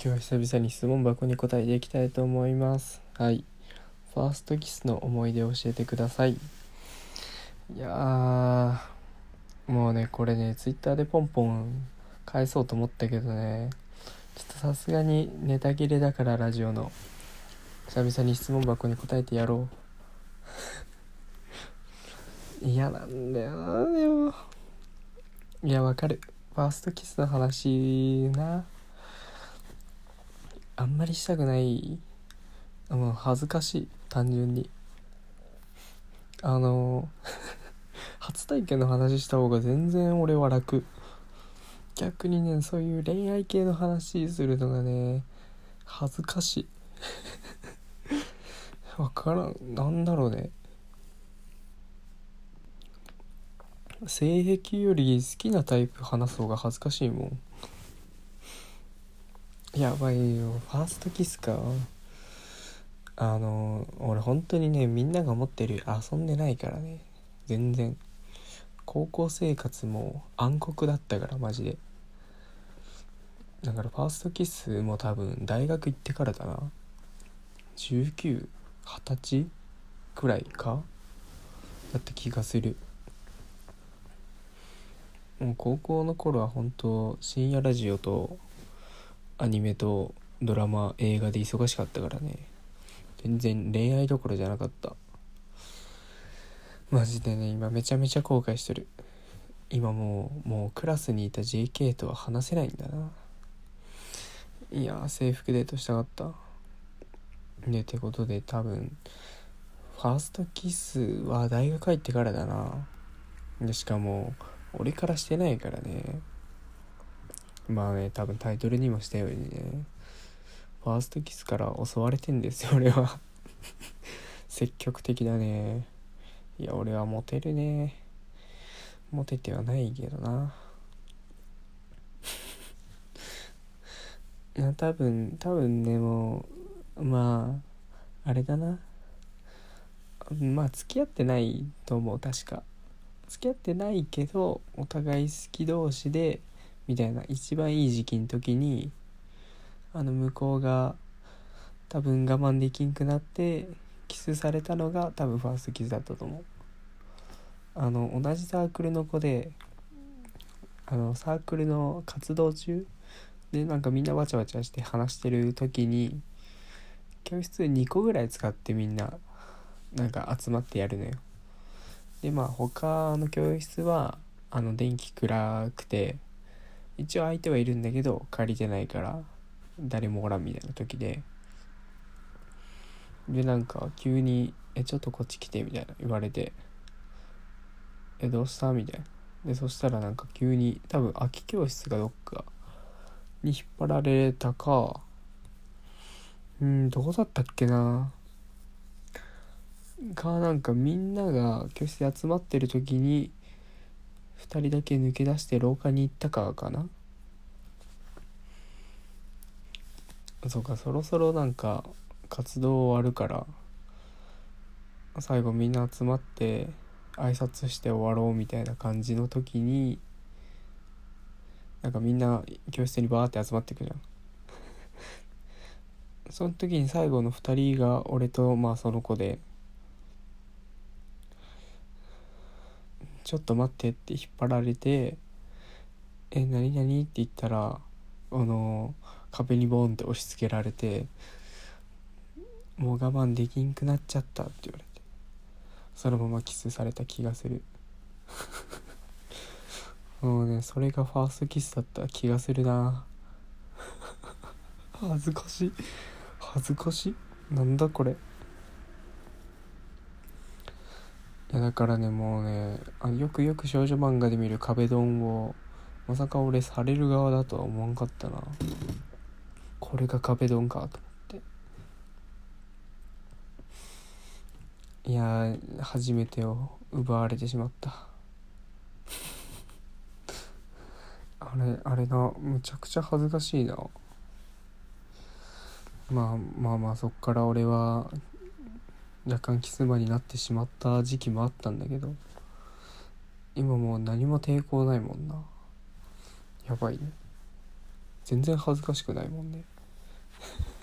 今日は久々に質問箱に答えていきたいと思います。はい。ファーストキスの思い出を教えてください。いやもうねこれねツイッターでポンポン返そうと思ったけどね。ちょっとさすがにネタ切れだからラジオの。久々に質問箱に答えてやろう。嫌なんだよなでも。いやわかる。ファーストキスの話な。あんまりしたくないもう恥ずかしい単純に。あの 初体験の話した方が全然俺は楽。逆にねそういう恋愛系の話するのがね恥ずかしい。わからん。なんだろうね。性癖より好きなタイプ話す方が恥ずかしいもん。やばいよ。ファーストキスか。あの俺本当にねみんなが思ってる遊んでないからね。全然。高校生活も暗黒だったからマジで。だからファーストキスも多分大学行ってからだな。1920歳くらいか？だった気がする。もう高校の頃は本当深夜ラジオとアニメとドラマ映画で忙しかったからね。全然恋愛どころじゃなかった。マジでね今めちゃめちゃ後悔してる。今もうもうクラスにいた JK とは話せないんだな。いや制服デートしたかった。でってことで多分ファーストキスは大学入ってからだな。でしかも俺からしてないからね。まあね多分タイトルにもしたようにね。ファーストキスから襲われてんですよ俺は。積極的だね。いや俺はモテるね。モテてはないけどな。いや多分多分ねもうまああれだな。まあ付き合ってないと思う確か。付き合ってないけどお互い好き同士でみたいな一番いい時期の時にあの向こうが多分我慢できんくなってキスされたのが多分ファーストキスだったと思う。あの同じサークルの子であのサークルの活動中でなんかみんなわちゃわちゃして話してる時に教室2個ぐらい使ってみんななんか集まってやるのよ。でまあ他の教室はあの電気暗くて一応相手はいるんだけど借りてないから誰もおらんみたいな時で。でなんか急に「えちょっとこっち来て」みたいな言われて「えどうした?」みたいな。でそしたらなんか急に多分空き教室がどっかに引っ張られたかうんどこだったっけな。かなんかみんなが教室で集まってる時に2人だけ抜け出して廊下に行ったかかな？そうかそろそろなんか活動終わるから最後みんな集まって挨拶して終わろうみたいな感じの時になんかみんな教室にバーって集まってくじゃん。その時に最後の2人が俺とまあその子で「ちょっと待って」って引っ張られて「え何何?」って言ったらあの壁にボンって押し付けられて「もう我慢できんくなっちゃった」って言われてそのままキスされた気がする。もうねそれがファーストキスだった気がするな。恥ずかしい。恥ずかしい？なんだこれいやだからねもうねあよくよく少女漫画で見る壁ドンをまさか俺される側だとは思わんかったな。これが壁ドンかと思って。いや初めてを奪われてしまった。あれあれなむちゃくちゃ恥ずかしいな。まあまあまあそっから俺は若干キスマになってしまった時期もあったんだけど今もう何も抵抗ないもんな。やばいね。全然恥ずかしくないもんね。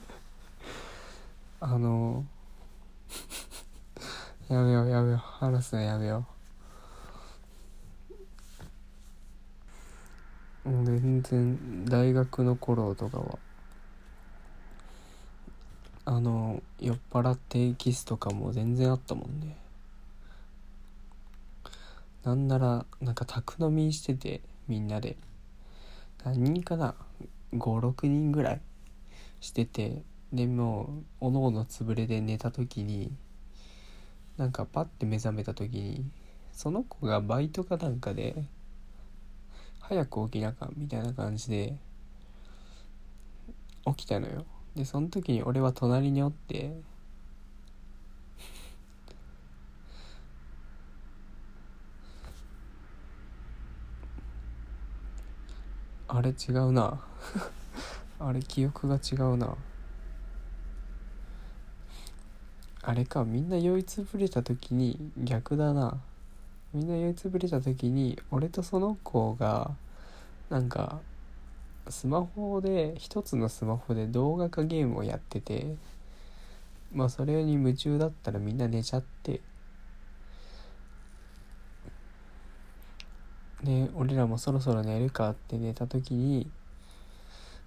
あの やめようやめよう。話すのやめよう。もう全然大学の頃とかはあの酔っ払ってキスとかも全然あったもんね。なんならなんか宅飲みしててみんなで。何人かな？56人ぐらいしててでもうおのおの潰れで寝た時になんかパッて目覚めた時にその子がバイトかなんかで早く起きなかんみたいな感じで起きたのよ。でその時に俺は隣におってあれ違うな。あれ記憶が違うな。あれかみんな酔いつぶれた時に逆だな。みんな酔いつぶれた時に俺とその子がなんかスマホで一つのスマホで動画かゲームをやっててまあそれに夢中だったらみんな寝ちゃって。で俺らもそろそろ寝るかって寝た時に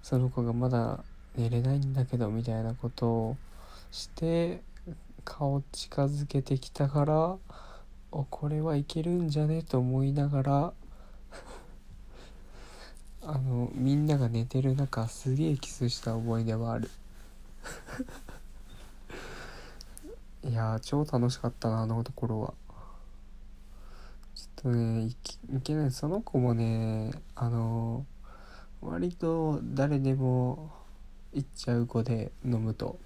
その子がまだ寝れないんだけどみたいなことをして顔近づけてきたからおこれはいけるんじゃね？と思いながらあのみんなが寝てる中すげえキスした思い出はある。いや超楽しかったなあのところは。ちょっとねいけない。その子もねあの割と誰でも行っちゃう子で飲むと。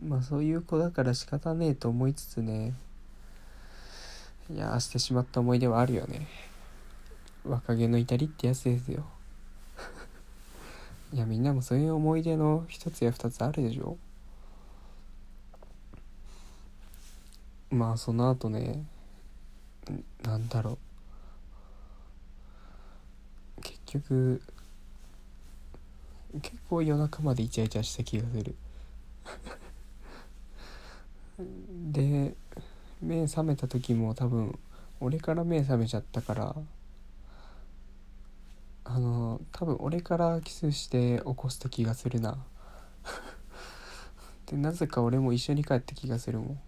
まあそういう子だから仕方ねえと思いつつね。いやしてしまった思い出はあるよね。若気の至りってやつですよ。いやみんなもそういう思い出の一つや二つあるでしょ。まあその後ねなんだろう。結局結構夜中までイチャイチャした気がする。で目覚めた時も多分俺から目覚めちゃったから多分俺からキスして起こした気がするな。でなぜか俺も一緒に帰った気がするもん。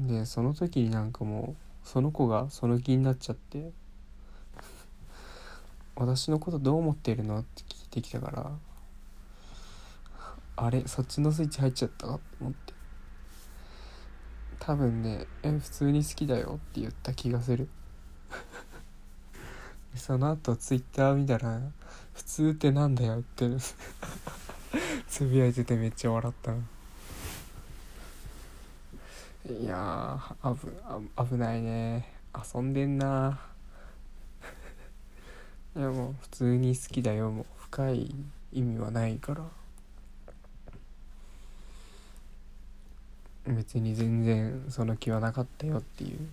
でその時になんかもうその子がその気になっちゃって私のことどう思ってるのって聞いてきたからあれそっちのスイッチ入っちゃったかって思って。多分ね「え普通に好きだよ」って言った気がする。その後ツイッター見たら「普通ってなんだよ」って つぶやいててめっちゃ笑った。いやー危危ないね。遊んでんな。いやもう普通に好きだよ。もう深い意味はないから。別に全然その気はなかったよっていう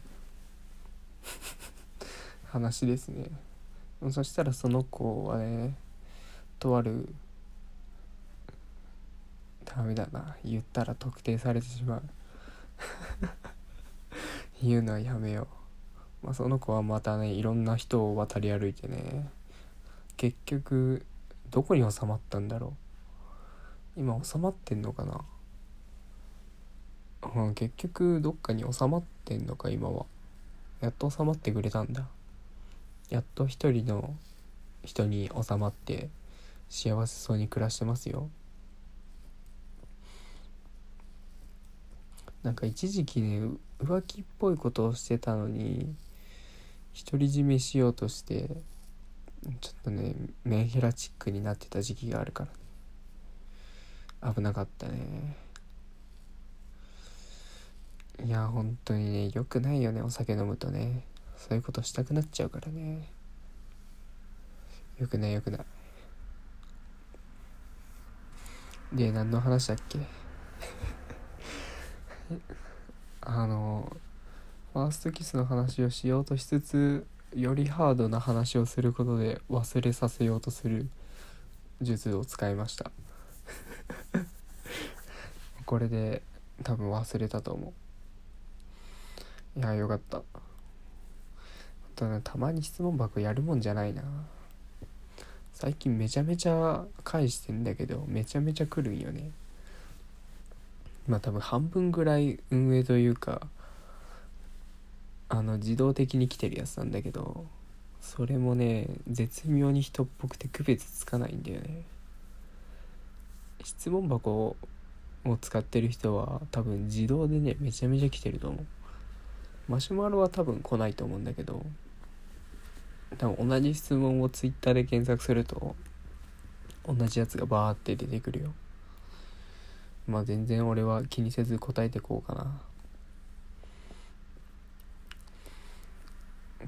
話ですね。そしたらその子はねとあるダメだな言ったら特定されてしまう。言うのはやめよう、まあ、その子はまたねいろんな人を渡り歩いてね。結局どこに収まったんだろう。今収まってんのかな。うん、結局どっかに収まってんのか今は。やっと収まってくれたんだ。やっと一人の人に収まって幸せそうに暮らしてますよ。なんか一時期ね浮気っぽいことをしてたのに独り占めしようとしてちょっとねメンヘラチックになってた時期があるから危なかったね。いや本当にね良くないよねお酒飲むとね。そういうことしたくなっちゃうからね。よくないよくない。で何の話だっけ？あのファーストキスの話をしようとしつつよりハードな話をすることで忘れさせようとする術を使いました。これで多分忘れたと思う。いやよかった。ただたまに質問箱やるもんじゃないな。最近めちゃめちゃ返してんだけどめちゃめちゃ来るんよね。まあ多分半分ぐらい運営というかあの自動的に来てるやつなんだけどそれもね絶妙に人っぽくて区別つかないんだよね。質問箱を使ってる人は多分自動でねめちゃめちゃ来てると思う。マシュマロは多分来ないと思うんだけど多分同じ質問を Twitter で検索すると同じやつがバーって出てくるよ。まあ全然俺は気にせず答えてこうかな。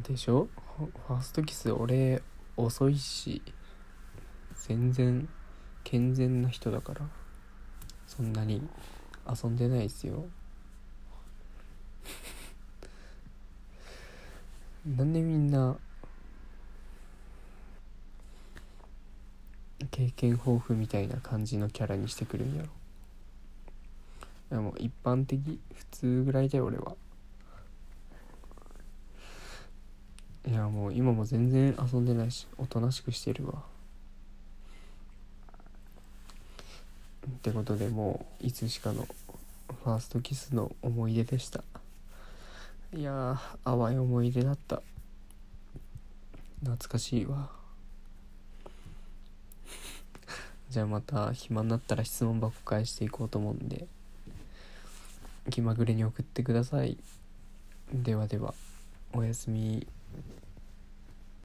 でしょ？ファーストキス俺遅いし全然健全な人だから。そんなに遊んでないですよ。なんでみんな経験豊富みたいな感じのキャラにしてくるんやろ。でも一般的普通ぐらいだよ俺は。いやもう今も全然遊んでないしおとなしくしてるわ。ってことでもういつしかのファーストキスの思い出でした。いや淡い思い出だった。懐かしいわ。じゃあまた暇になったら質問箱返していこうと思うんで気まぐれに送ってください。ではではおやすみ。